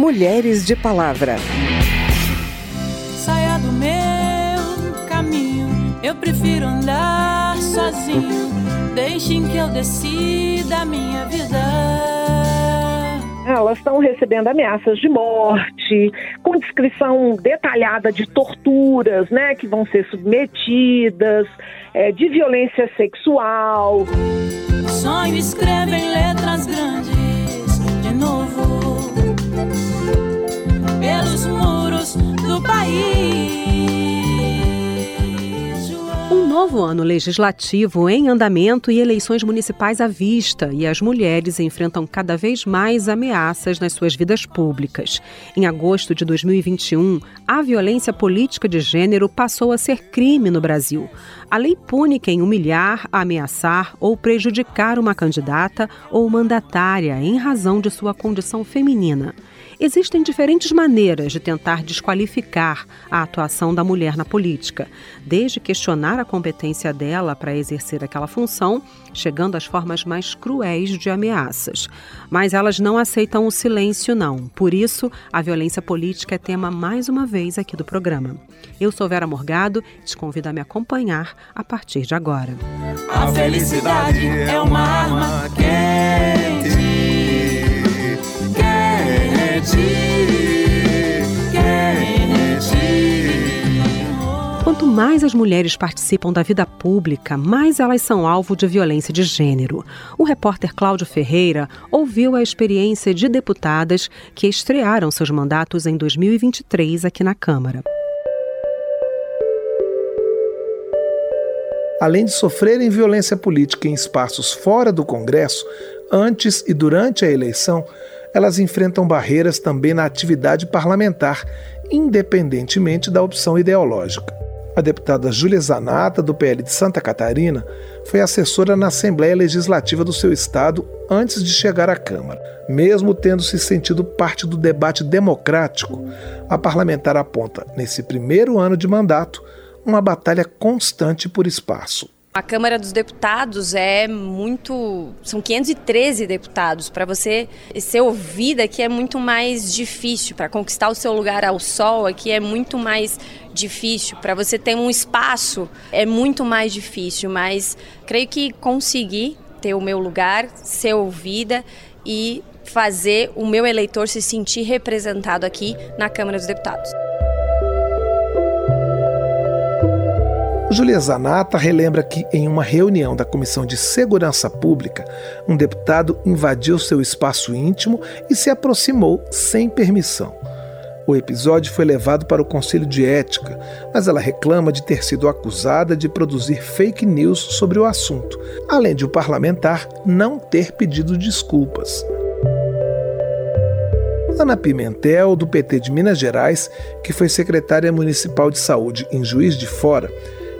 Mulheres de Palavra. Saia do meu caminho, eu prefiro andar sozinho. Deixem que eu decida a minha vida. Elas estão recebendo ameaças de morte, com descrição detalhada de torturas, né, que vão ser submetidas, é, de violência sexual. Sonho escreve em letras grandes, novo ano legislativo em andamento e eleições municipais à vista, e as mulheres enfrentam cada vez mais ameaças nas suas vidas públicas. Em agosto de 2021, a violência política de gênero passou a ser crime no Brasil. A lei pune quem humilhar, ameaçar ou prejudicar uma candidata ou mandatária em razão de sua condição feminina. Existem diferentes maneiras de tentar desqualificar a atuação da mulher na política, desde questionar a competência dela para exercer aquela função, chegando às formas mais cruéis de ameaças. Mas elas não aceitam o silêncio, não. Por isso, a violência política é tema mais uma vez aqui do programa. Eu sou Vera Morgado te convido a me acompanhar a partir de agora. A felicidade é uma arma quente Quanto mais as mulheres participam da vida pública, mais elas são alvo de violência de gênero. O repórter Cláudio Ferreira ouviu a experiência de deputadas que estrearam seus mandatos em 2023 aqui na Câmara. Além de sofrerem violência política em espaços fora do Congresso, antes e durante a eleição, elas enfrentam barreiras também na atividade parlamentar, independentemente da opção ideológica. A deputada Júlia Zanata, do PL de Santa Catarina, foi assessora na Assembleia Legislativa do seu estado antes de chegar à Câmara. Mesmo tendo se sentido parte do debate democrático, a parlamentar aponta, nesse primeiro ano de mandato, uma batalha constante por espaço. A Câmara dos Deputados é muito. São 513 deputados. Para você ser ouvida aqui é muito mais difícil. Para conquistar o seu lugar ao sol aqui é muito mais difícil. Para você ter um espaço é muito mais difícil. Mas creio que consegui ter o meu lugar, ser ouvida e fazer o meu eleitor se sentir representado aqui na Câmara dos Deputados. Julia Zanata relembra que, em uma reunião da Comissão de Segurança Pública, um deputado invadiu seu espaço íntimo e se aproximou sem permissão. O episódio foi levado para o Conselho de Ética, mas ela reclama de ter sido acusada de produzir fake news sobre o assunto, além de o parlamentar não ter pedido desculpas. Ana Pimentel, do PT de Minas Gerais, que foi secretária municipal de saúde em Juiz de Fora,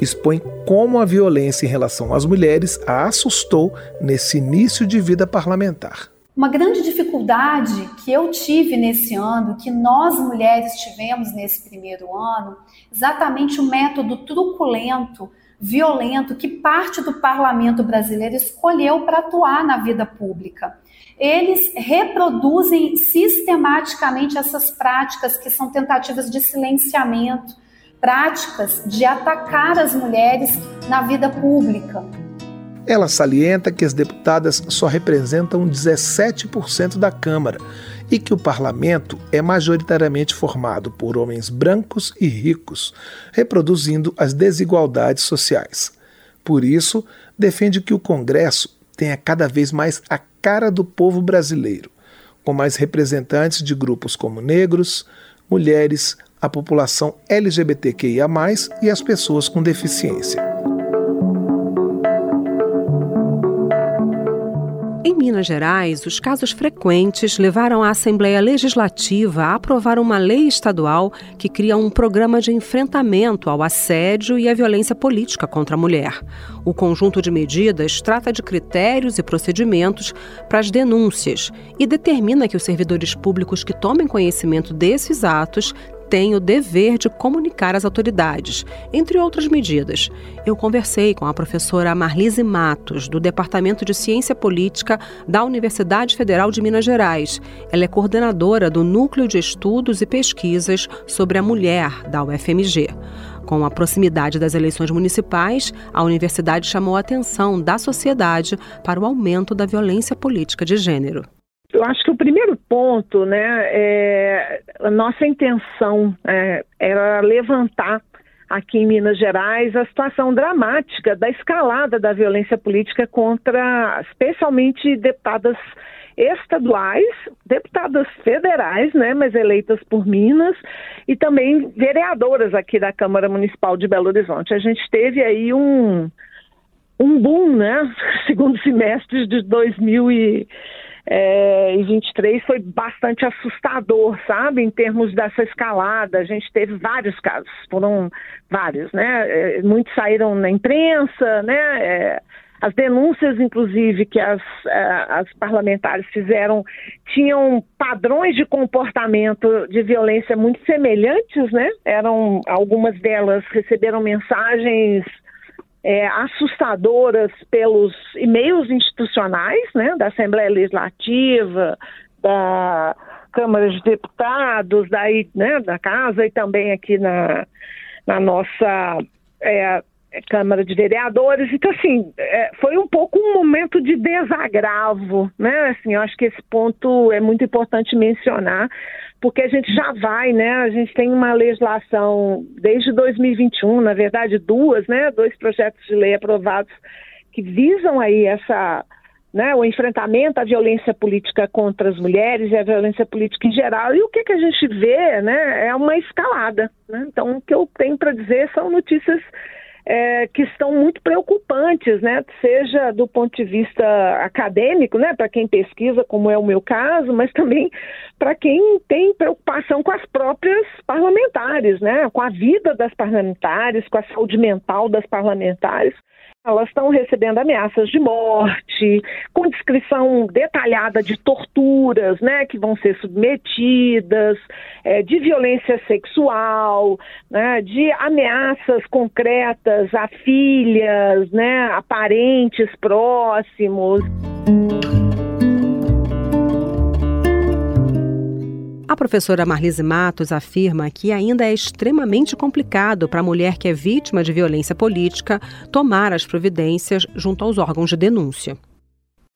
expõe como a violência em relação às mulheres a assustou nesse início de vida parlamentar. Uma grande dificuldade que eu tive nesse ano, que nós mulheres tivemos nesse primeiro ano, exatamente o método truculento, violento que parte do parlamento brasileiro escolheu para atuar na vida pública. Eles reproduzem sistematicamente essas práticas que são tentativas de silenciamento, práticas de atacar as mulheres na vida pública. Ela salienta que as deputadas só representam 17% da Câmara e que o parlamento é majoritariamente formado por homens brancos e ricos, reproduzindo as desigualdades sociais. Por isso, defende que o Congresso tenha cada vez mais a cara do povo brasileiro, com mais representantes de grupos como negros, mulheres, a população LGBTQIA, e as pessoas com deficiência. Em Minas Gerais, os casos frequentes levaram a Assembleia Legislativa a aprovar uma lei estadual que cria um programa de enfrentamento ao assédio e à violência política contra a mulher. O conjunto de medidas trata de critérios e procedimentos para as denúncias e determina que os servidores públicos que tomem conhecimento desses atos tem o dever de comunicar às autoridades, entre outras medidas. Eu conversei com a professora Marlise Matos, do Departamento de Ciência Política da Universidade Federal de Minas Gerais. Ela é coordenadora do Núcleo de Estudos e Pesquisas sobre a Mulher da UFMG. Com a proximidade das eleições municipais, a universidade chamou a atenção da sociedade para o aumento da violência política de gênero. Eu acho que o primeiro ponto, né, é, a nossa intenção é, era levantar aqui em Minas Gerais a situação dramática da escalada da violência política contra, especialmente deputadas estaduais, deputadas federais, né, mas eleitas por Minas, e também vereadoras aqui da Câmara Municipal de Belo Horizonte. A gente teve aí um, um boom, né, segundo semestre de 2000 e é, em 23 foi bastante assustador, sabe, em termos dessa escalada. A gente teve vários casos, foram vários, né? É, muitos saíram na imprensa, né? É, as denúncias, inclusive, que as, é, as parlamentares fizeram tinham padrões de comportamento de violência muito semelhantes, né? Eram algumas delas receberam mensagens é, assustadoras pelos e-mails institucionais, né, da Assembleia Legislativa, da Câmara de Deputados, daí, né, da Casa e também aqui na, na nossa é, Câmara de Vereadores. Então, assim, é, foi um pouco um momento de desagravo, né? Assim, eu acho que esse ponto é muito importante mencionar, porque a gente já vai, né? A gente tem uma legislação desde 2021, na verdade, duas, né? Dois projetos de lei aprovados que visam aí essa né, o enfrentamento à violência política contra as mulheres e a violência política em geral. E o que, que a gente vê né, é uma escalada. Né? Então, o que eu tenho para dizer são notícias é, que estão muito preocupantes, né? Seja do ponto de vista acadêmico, né? Para quem pesquisa, como é o meu caso, mas também para quem tem preocupação com as próprias parlamentares, né? Com a vida das parlamentares, com a saúde mental das parlamentares. Elas estão recebendo ameaças de morte, com descrição detalhada de torturas, né, que vão ser submetidas, é, de violência sexual, né, de ameaças concretas a filhas, né, a parentes próximos. A professora Marlise Matos afirma que ainda é extremamente complicado para a mulher que é vítima de violência política tomar as providências junto aos órgãos de denúncia.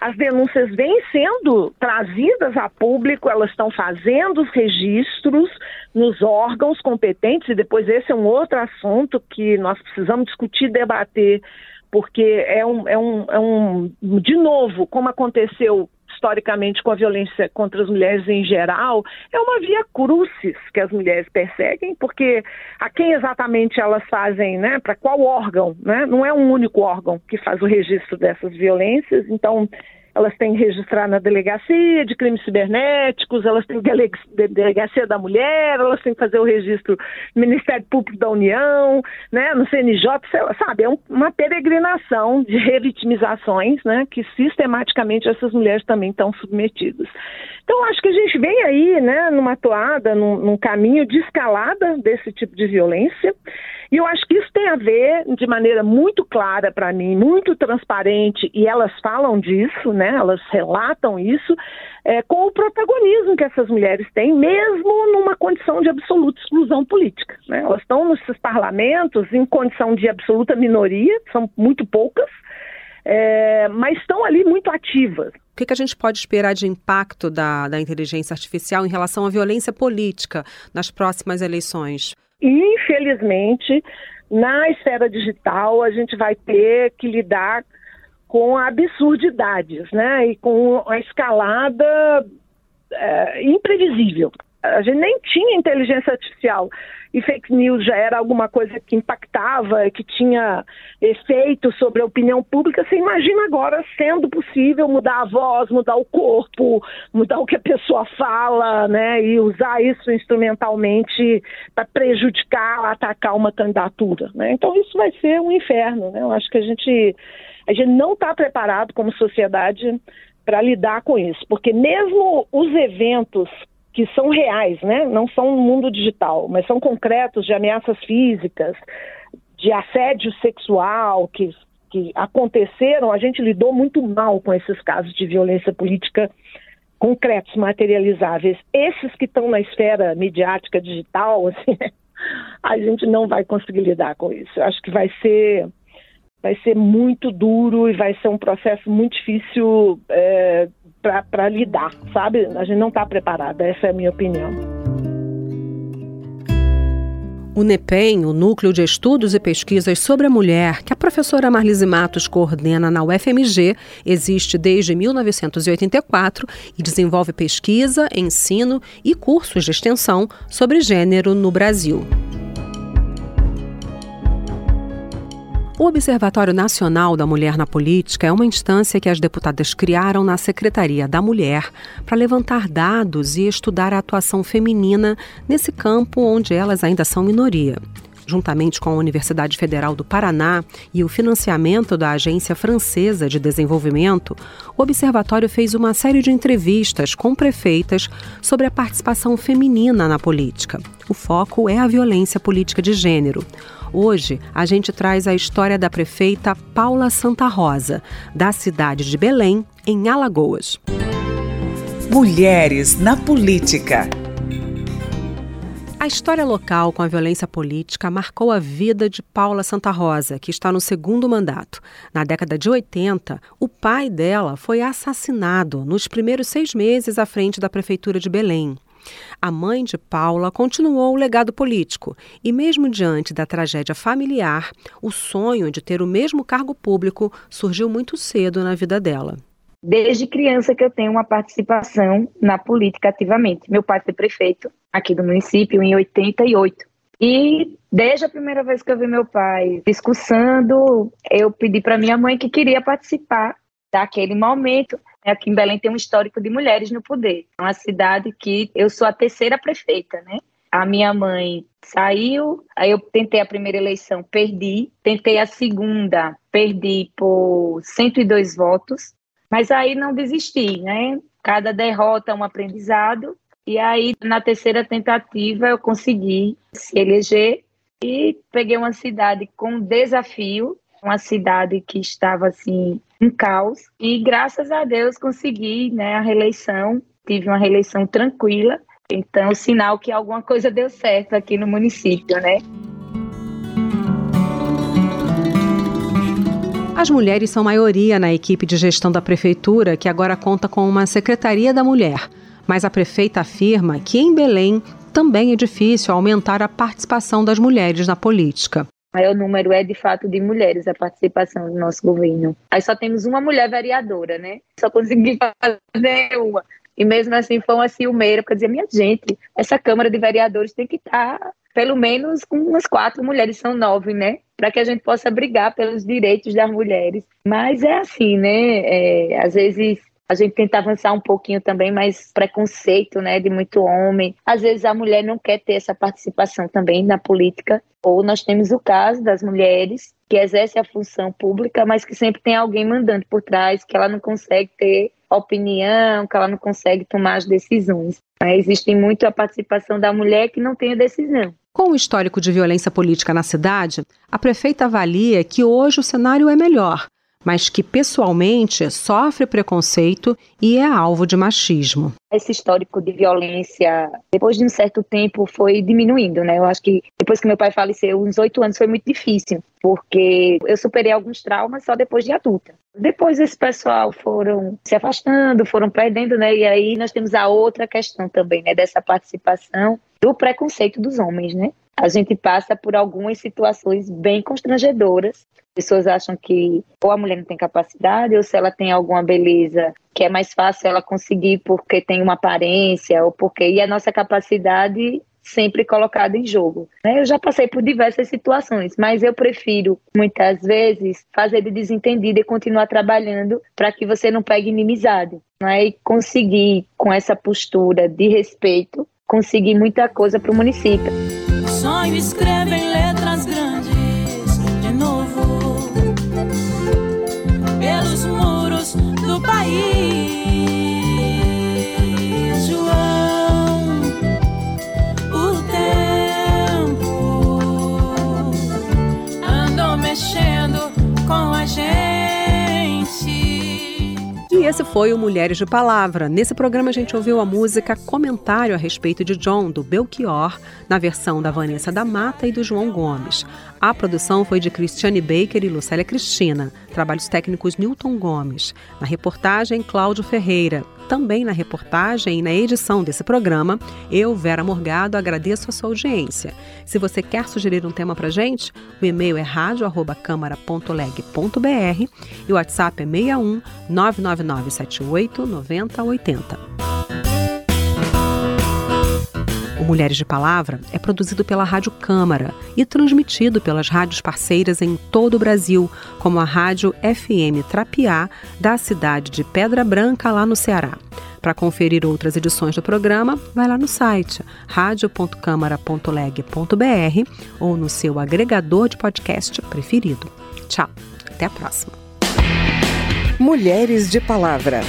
As denúncias vêm sendo trazidas a público, elas estão fazendo os registros nos órgãos competentes, e depois esse é um outro assunto que nós precisamos discutir e debater, porque é um, é um, é um de novo, como aconteceu historicamente com a violência contra as mulheres em geral, é uma via crucis que as mulheres perseguem, porque a quem exatamente elas fazem, né, para qual órgão, né? Não é um único órgão que faz o registro dessas violências, então elas têm que registrar na delegacia de crimes cibernéticos, elas têm delegacia da mulher, elas têm que fazer o registro no Ministério Público da União, né, no CNJ, sabe, é uma peregrinação de revitimizações, né, que sistematicamente essas mulheres também estão submetidas. Então, acho que a gente vem aí, né, numa toada, num, num caminho de escalada desse tipo de violência, e eu acho que isso tem a ver, de maneira muito clara para mim, muito transparente, e elas falam disso, né? Elas relatam isso, é, com o protagonismo que essas mulheres têm, mesmo numa condição de absoluta exclusão política. Né? Elas estão nesses parlamentos em condição de absoluta minoria, são muito poucas, é, mas estão ali muito ativas. O que, que, a gente pode esperar de impacto da, da inteligência artificial em relação à violência política nas próximas eleições? Infelizmente, na esfera digital, a gente vai ter que lidar com absurdidades, né? E com a escalada é, imprevisível a gente nem tinha inteligência artificial e fake news já era alguma coisa que impactava, que tinha efeito sobre a opinião pública. Você imagina agora sendo possível mudar a voz, mudar o corpo, mudar o que a pessoa fala, né? E usar isso instrumentalmente para prejudicar, atacar uma candidatura, né? Então isso vai ser um inferno, né? Eu acho que a gente a gente não está preparado como sociedade para lidar com isso, porque mesmo os eventos que são reais, né? Não são no mundo digital, mas são concretos de ameaças físicas, de assédio sexual que, que aconteceram. A gente lidou muito mal com esses casos de violência política concretos, materializáveis. Esses que estão na esfera midiática digital, assim, a gente não vai conseguir lidar com isso. Eu acho que vai ser vai ser muito duro e vai ser um processo muito difícil é, para lidar, sabe? A gente não está preparada, essa é a minha opinião. O NEPEM, o Núcleo de Estudos e Pesquisas sobre a Mulher, que a professora Marlise Matos coordena na UFMG, existe desde 1984 e desenvolve pesquisa, ensino e cursos de extensão sobre gênero no Brasil. O Observatório Nacional da Mulher na Política é uma instância que as deputadas criaram na Secretaria da Mulher para levantar dados e estudar a atuação feminina nesse campo onde elas ainda são minoria juntamente com a Universidade Federal do Paraná e o financiamento da Agência Francesa de Desenvolvimento, o observatório fez uma série de entrevistas com prefeitas sobre a participação feminina na política. O foco é a violência política de gênero. Hoje, a gente traz a história da prefeita Paula Santa Rosa, da cidade de Belém, em Alagoas. Mulheres na política. A história local com a violência política marcou a vida de Paula Santa Rosa, que está no segundo mandato. Na década de 80, o pai dela foi assassinado nos primeiros seis meses à frente da Prefeitura de Belém. A mãe de Paula continuou o legado político e, mesmo diante da tragédia familiar, o sonho de ter o mesmo cargo público surgiu muito cedo na vida dela. Desde criança que eu tenho uma participação na política ativamente. Meu pai foi prefeito aqui do município em 88. E desde a primeira vez que eu vi meu pai discursando, eu pedi para minha mãe que queria participar daquele momento. Aqui em Belém tem um histórico de mulheres no poder. É uma cidade que eu sou a terceira prefeita, né? A minha mãe saiu, aí eu tentei a primeira eleição, perdi. Tentei a segunda, perdi por 102 votos. Mas aí não desisti, né? Cada derrota é um aprendizado. E aí, na terceira tentativa, eu consegui se eleger e peguei uma cidade com desafio, uma cidade que estava assim em caos e graças a Deus consegui, né, a reeleição, tive uma reeleição tranquila. Então, sinal que alguma coisa deu certo aqui no município, né? As mulheres são maioria na equipe de gestão da prefeitura, que agora conta com uma Secretaria da Mulher. Mas a prefeita afirma que em Belém também é difícil aumentar a participação das mulheres na política. O maior número é de fato de mulheres a participação do nosso governo. Aí só temos uma mulher vereadora, né? Só consegui fazer uma. E mesmo assim foi uma ciumeira, porque eu dizia, minha gente, essa Câmara de Vereadores tem que estar pelo menos com umas quatro mulheres, são nove, né? Para que a gente possa brigar pelos direitos das mulheres. Mas é assim, né? É, às vezes a gente tenta avançar um pouquinho também, mas preconceito, né, de muito homem. Às vezes a mulher não quer ter essa participação também na política. Ou nós temos o caso das mulheres que exercem a função pública, mas que sempre tem alguém mandando por trás, que ela não consegue ter opinião, que ela não consegue tomar as decisões. Existe muito a participação da mulher que não tem a decisão. Com o histórico de violência política na cidade, a prefeita avalia que hoje o cenário é melhor, mas que pessoalmente sofre preconceito e é alvo de machismo. Esse histórico de violência, depois de um certo tempo, foi diminuindo, né? Eu acho que depois que meu pai faleceu, uns oito anos, foi muito difícil, porque eu superei alguns traumas só depois de adulta. Depois esse pessoal foram se afastando, foram perdendo, né? E aí nós temos a outra questão também, né? Dessa participação do preconceito dos homens, né? A gente passa por algumas situações bem constrangedoras. Pessoas acham que ou a mulher não tem capacidade, ou se ela tem alguma beleza que é mais fácil ela conseguir porque tem uma aparência, ou porque. E a nossa capacidade sempre colocada em jogo. Né? Eu já passei por diversas situações, mas eu prefiro, muitas vezes, fazer de desentendida e continuar trabalhando para que você não pegue inimizade. Né? E conseguir, com essa postura de respeito, conseguir muita coisa para o município. Sonho escreve em letras grandes de novo pelos muros do país. Esse foi o Mulheres de Palavra. Nesse programa a gente ouviu a música Comentário a respeito de John, do Belchior, na versão da Vanessa da Mata e do João Gomes. A produção foi de Cristiane Baker e Lucélia Cristina. Trabalhos técnicos Newton Gomes. Na reportagem, Cláudio Ferreira. Também na reportagem e na edição desse programa, eu, Vera Morgado, agradeço a sua audiência. Se você quer sugerir um tema para gente, o e-mail é radio@câmara.leg.br e o WhatsApp é 61 99978 9080. Mulheres de Palavra é produzido pela Rádio Câmara e transmitido pelas rádios parceiras em todo o Brasil, como a Rádio FM Trapiá, da cidade de Pedra Branca, lá no Ceará. Para conferir outras edições do programa, vai lá no site radio.câmara.leg.br ou no seu agregador de podcast preferido. Tchau, até a próxima. Mulheres de Palavra.